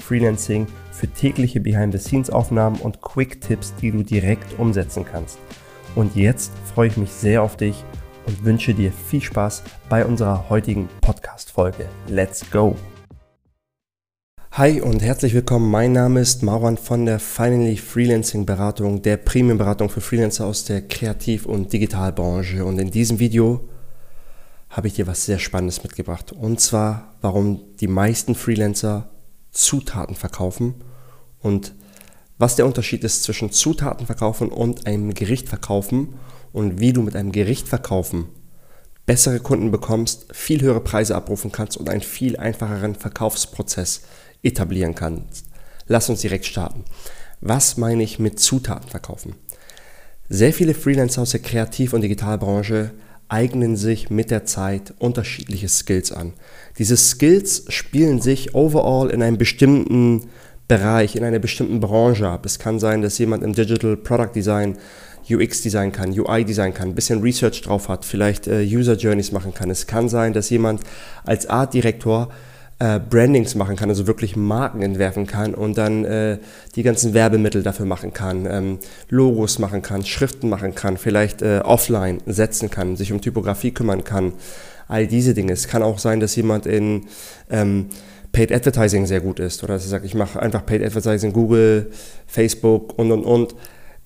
für tägliche Behind-the-Scenes-Aufnahmen und Quick-Tipps, die du direkt umsetzen kannst. Und jetzt freue ich mich sehr auf dich und wünsche dir viel Spaß bei unserer heutigen Podcast-Folge. Let's go! Hi und herzlich willkommen. Mein Name ist Mauran von der Finally Freelancing Beratung, der Premium-Beratung für Freelancer aus der Kreativ- und Digitalbranche. Und in diesem Video habe ich dir was sehr Spannendes mitgebracht. Und zwar, warum die meisten Freelancer Zutaten verkaufen und was der Unterschied ist zwischen Zutaten verkaufen und einem Gericht verkaufen und wie du mit einem Gericht verkaufen bessere Kunden bekommst, viel höhere Preise abrufen kannst und einen viel einfacheren Verkaufsprozess etablieren kannst. Lass uns direkt starten. Was meine ich mit Zutaten verkaufen? Sehr viele Freelancer aus der Kreativ- und Digitalbranche eignen sich mit der Zeit unterschiedliche Skills an. Diese Skills spielen sich overall in einem bestimmten Bereich, in einer bestimmten Branche ab. Es kann sein, dass jemand im Digital Product Design UX Design kann, UI Design kann, ein bisschen Research drauf hat, vielleicht äh, User Journeys machen kann. Es kann sein, dass jemand als Art Direktor äh, Brandings machen kann, also wirklich Marken entwerfen kann und dann äh, die ganzen Werbemittel dafür machen kann, ähm, Logos machen kann, Schriften machen kann, vielleicht äh, offline setzen kann, sich um Typografie kümmern kann, all diese Dinge. Es kann auch sein, dass jemand in ähm, Paid Advertising sehr gut ist oder dass er sagt, ich mache einfach Paid Advertising, Google, Facebook und und und.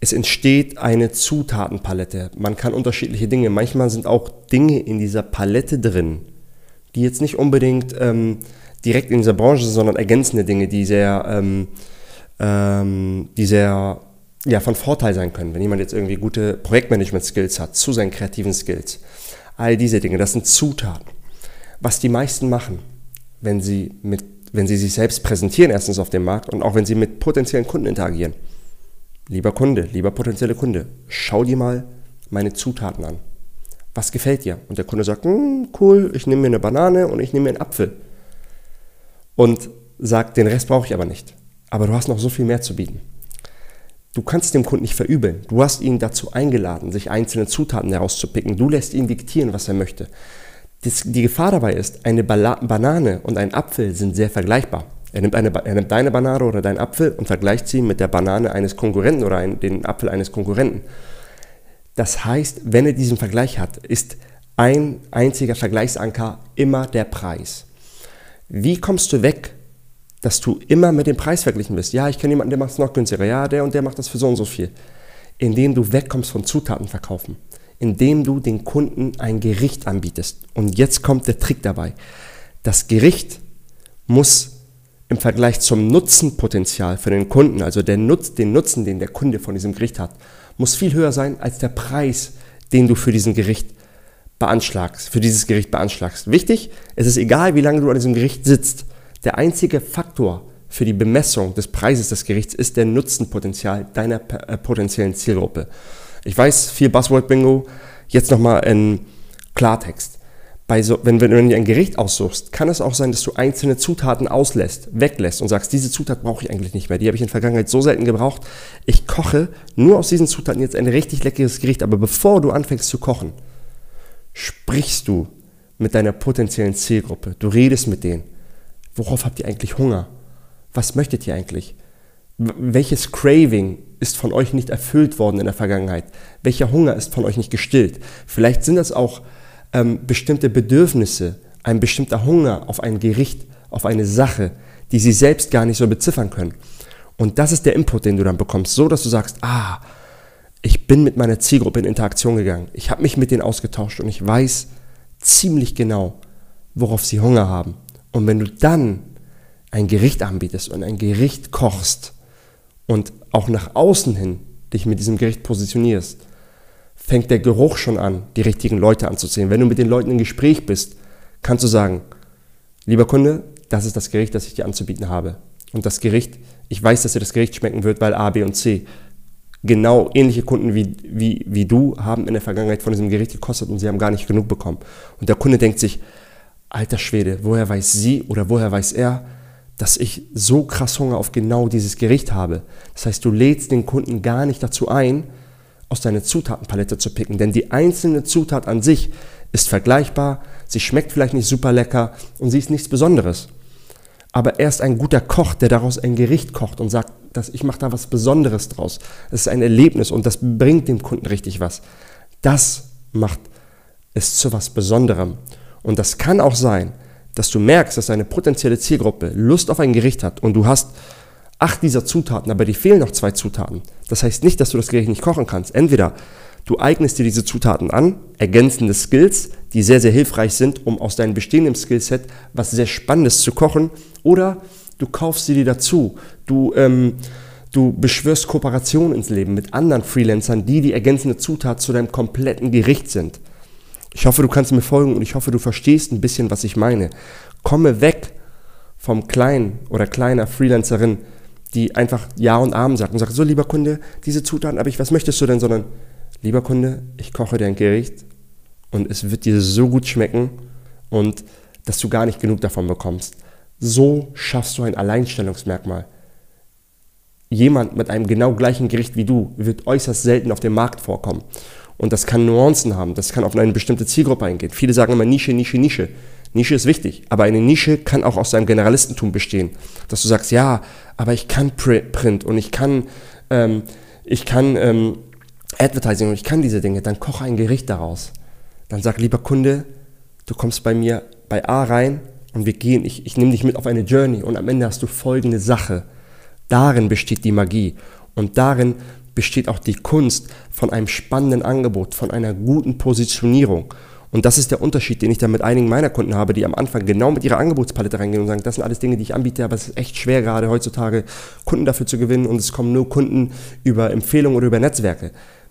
Es entsteht eine Zutatenpalette. Man kann unterschiedliche Dinge. Manchmal sind auch Dinge in dieser Palette drin, die jetzt nicht unbedingt ähm, direkt in dieser Branche, sondern ergänzende Dinge, die sehr, ähm, ähm, die sehr ja, von Vorteil sein können. Wenn jemand jetzt irgendwie gute Projektmanagement-Skills hat, zu seinen kreativen Skills. All diese Dinge, das sind Zutaten. Was die meisten machen, wenn sie, mit, wenn sie sich selbst präsentieren, erstens auf dem Markt und auch wenn sie mit potenziellen Kunden interagieren. Lieber Kunde, lieber potenzielle Kunde, schau dir mal meine Zutaten an. Was gefällt dir? Und der Kunde sagt, hm, cool, ich nehme mir eine Banane und ich nehme mir einen Apfel und sagt, den Rest brauche ich aber nicht. Aber du hast noch so viel mehr zu bieten. Du kannst dem Kunden nicht verübeln. Du hast ihn dazu eingeladen, sich einzelne Zutaten herauszupicken. Du lässt ihn diktieren, was er möchte. Die Gefahr dabei ist, eine Banane und ein Apfel sind sehr vergleichbar. Er nimmt, eine, er nimmt deine Banane oder deinen Apfel und vergleicht sie mit der Banane eines Konkurrenten oder ein, den Apfel eines Konkurrenten. Das heißt, wenn er diesen Vergleich hat, ist ein einziger Vergleichsanker immer der Preis. Wie kommst du weg, dass du immer mit dem Preis verglichen bist? Ja, ich kenne jemanden, der macht es noch günstiger. Ja, der und der macht das für so und so viel. Indem du wegkommst von Zutaten verkaufen. Indem du den Kunden ein Gericht anbietest. Und jetzt kommt der Trick dabei. Das Gericht muss im Vergleich zum Nutzenpotenzial für den Kunden, also der Nutz, den Nutzen, den der Kunde von diesem Gericht hat, muss viel höher sein als der Preis, den du für diesen Gericht beanschlagst, für dieses Gericht beanschlagst. Wichtig, es ist egal, wie lange du an diesem Gericht sitzt. Der einzige Faktor für die Bemessung des Preises des Gerichts ist der Nutzenpotenzial deiner äh, potenziellen Zielgruppe. Ich weiß, viel Buzzword-Bingo. Jetzt nochmal in Klartext. So, wenn, wenn, du ein Gericht aussuchst, kann es auch sein, dass du einzelne Zutaten auslässt, weglässt und sagst, diese Zutat brauche ich eigentlich nicht mehr. Die habe ich in der Vergangenheit so selten gebraucht. Ich koche nur aus diesen Zutaten jetzt ein richtig leckeres Gericht. Aber bevor du anfängst zu kochen, sprichst du mit deiner potenziellen Zielgruppe. Du redest mit denen. Worauf habt ihr eigentlich Hunger? Was möchtet ihr eigentlich? Welches Craving ist von euch nicht erfüllt worden in der Vergangenheit? Welcher Hunger ist von euch nicht gestillt? Vielleicht sind das auch ähm, bestimmte Bedürfnisse, ein bestimmter Hunger auf ein Gericht, auf eine Sache, die sie selbst gar nicht so beziffern können. Und das ist der Input, den du dann bekommst, so dass du sagst, ah, ich bin mit meiner Zielgruppe in Interaktion gegangen. Ich habe mich mit denen ausgetauscht und ich weiß ziemlich genau, worauf sie Hunger haben. Und wenn du dann ein Gericht anbietest und ein Gericht kochst und auch nach außen hin dich mit diesem Gericht positionierst, fängt der Geruch schon an, die richtigen Leute anzuziehen. Wenn du mit den Leuten im Gespräch bist, kannst du sagen, lieber Kunde, das ist das Gericht, das ich dir anzubieten habe. und das Gericht, ich weiß, dass dir das Gericht schmecken wird, weil A, B und C. Genau ähnliche Kunden wie, wie, wie du haben in der Vergangenheit von diesem Gericht gekostet und sie haben gar nicht genug bekommen. Und der Kunde denkt sich, alter Schwede, woher weiß sie oder woher weiß er, dass ich so krass Hunger auf genau dieses Gericht habe. Das heißt, du lädst den Kunden gar nicht dazu ein, aus deiner Zutatenpalette zu picken, denn die einzelne Zutat an sich ist vergleichbar, sie schmeckt vielleicht nicht super lecker und sie ist nichts Besonderes. Aber er ist ein guter Koch, der daraus ein Gericht kocht und sagt, dass ich mache da was Besonderes draus. Es ist ein Erlebnis und das bringt dem Kunden richtig was. Das macht es zu was Besonderem. Und das kann auch sein, dass du merkst, dass deine potenzielle Zielgruppe Lust auf ein Gericht hat und du hast acht dieser Zutaten, aber dir fehlen noch zwei Zutaten. Das heißt nicht, dass du das Gericht nicht kochen kannst. Entweder du eignest dir diese Zutaten an, ergänzende Skills, die sehr, sehr hilfreich sind, um aus deinem bestehenden Skillset was sehr Spannendes zu kochen, oder du kaufst sie dir dazu. Du, ähm, du beschwörst Kooperation ins Leben mit anderen Freelancern, die die ergänzende Zutat zu deinem kompletten Gericht sind. Ich hoffe, du kannst mir folgen und ich hoffe, du verstehst ein bisschen, was ich meine. Komme weg vom kleinen oder kleiner Freelancerin, die einfach Ja und Amen sagt und sagt, so lieber Kunde, diese Zutaten habe ich, was möchtest du denn? Sondern, lieber Kunde, ich koche dir ein Gericht und es wird dir so gut schmecken und dass du gar nicht genug davon bekommst. So schaffst du ein Alleinstellungsmerkmal. Jemand mit einem genau gleichen Gericht wie du wird äußerst selten auf dem Markt vorkommen. Und das kann Nuancen haben, das kann auf eine bestimmte Zielgruppe eingehen. Viele sagen immer Nische, Nische, Nische. Nische ist wichtig, aber eine Nische kann auch aus deinem Generalistentum bestehen. Dass du sagst, ja, aber ich kann Print und ich kann, ähm, ich kann ähm, Advertising und ich kann diese Dinge, dann koche ein Gericht daraus. Dann sag, lieber Kunde, du kommst bei mir bei A rein und wir gehen, ich, ich nehme dich mit auf eine Journey und am Ende hast du folgende Sache. Darin besteht die Magie und darin besteht auch die Kunst von einem spannenden Angebot, von einer guten Positionierung. Und das ist der Unterschied, den ich da mit einigen meiner Kunden habe, die am Anfang genau mit ihrer Angebotspalette reingehen und sagen, das sind alles Dinge, die ich anbiete, aber es ist echt schwer gerade heutzutage Kunden dafür zu gewinnen und es kommen nur Kunden über Empfehlungen oder über Netzwerke.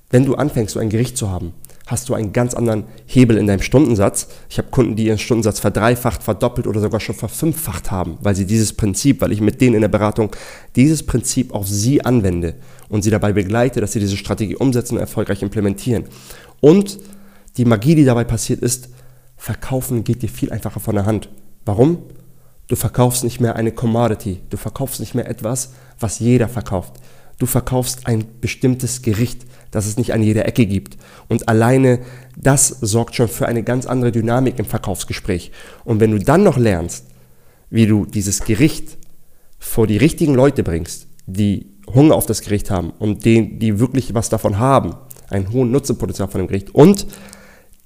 Wenn du anfängst, so ein Gericht zu haben, hast du einen ganz anderen Hebel in deinem Stundensatz. Ich habe Kunden, die ihren Stundensatz verdreifacht, verdoppelt oder sogar schon verfünffacht haben, weil sie dieses Prinzip, weil ich mit denen in der Beratung dieses Prinzip auf sie anwende und sie dabei begleite, dass sie diese Strategie umsetzen und erfolgreich implementieren. Und die Magie, die dabei passiert ist, verkaufen geht dir viel einfacher von der Hand. Warum? Du verkaufst nicht mehr eine Commodity, du verkaufst nicht mehr etwas, was jeder verkauft. Du verkaufst ein bestimmtes Gericht, das es nicht an jeder Ecke gibt. Und alleine das sorgt schon für eine ganz andere Dynamik im Verkaufsgespräch. Und wenn du dann noch lernst, wie du dieses Gericht vor die richtigen Leute bringst, die Hunger auf das Gericht haben und die, die wirklich was davon haben, einen hohen Nutzenpotenzial von dem Gericht und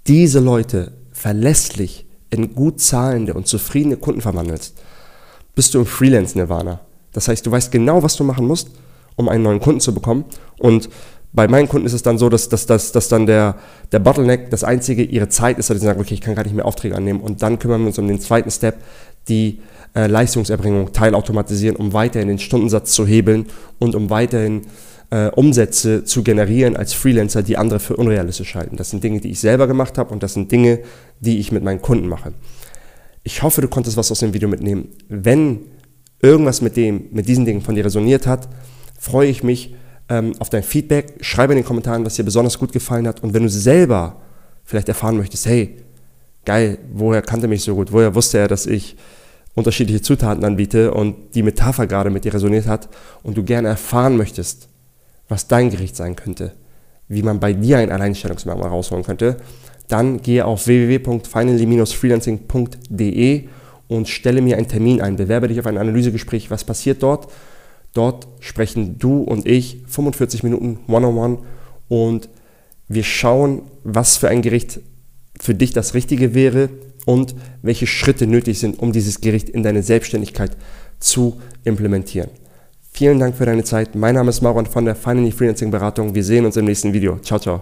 diese Leute verlässlich in gut zahlende und zufriedene Kunden verwandelst, bist du im Freelance-Nirvana. Das heißt, du weißt genau, was du machen musst, um einen neuen Kunden zu bekommen und bei meinen Kunden ist es dann so, dass, dass, dass, dass dann der, der Bottleneck, das einzige, ihre Zeit ist, dass sie sagen, okay, ich kann gar nicht mehr Aufträge annehmen. Und dann kümmern wir uns um den zweiten Step, die äh, Leistungserbringung teilautomatisieren, um weiterhin den Stundensatz zu hebeln und um weiterhin äh, Umsätze zu generieren als Freelancer, die andere für unrealistisch halten. Das sind Dinge, die ich selber gemacht habe und das sind Dinge, die ich mit meinen Kunden mache. Ich hoffe, du konntest was aus dem Video mitnehmen. Wenn irgendwas mit dem, mit diesen Dingen von dir resoniert hat, freue ich mich ähm, auf dein Feedback. Schreibe in den Kommentaren, was dir besonders gut gefallen hat. Und wenn du selber vielleicht erfahren möchtest, hey, geil, woher kannte mich so gut? Woher wusste er, dass ich unterschiedliche Zutaten anbiete und die Metapher gerade mit dir resoniert hat und du gerne erfahren möchtest, was dein Gericht sein könnte, wie man bei dir ein Alleinstellungsmerkmal rausholen könnte, dann gehe auf www.finally-freelancing.de und stelle mir einen Termin ein. Bewerbe dich auf ein Analysegespräch. Was passiert dort? Dort sprechen du und ich 45 Minuten One-on-One -on -one und wir schauen, was für ein Gericht für dich das Richtige wäre und welche Schritte nötig sind, um dieses Gericht in deine Selbstständigkeit zu implementieren. Vielen Dank für deine Zeit. Mein Name ist Maron von der Finally Freelancing Beratung. Wir sehen uns im nächsten Video. Ciao, ciao.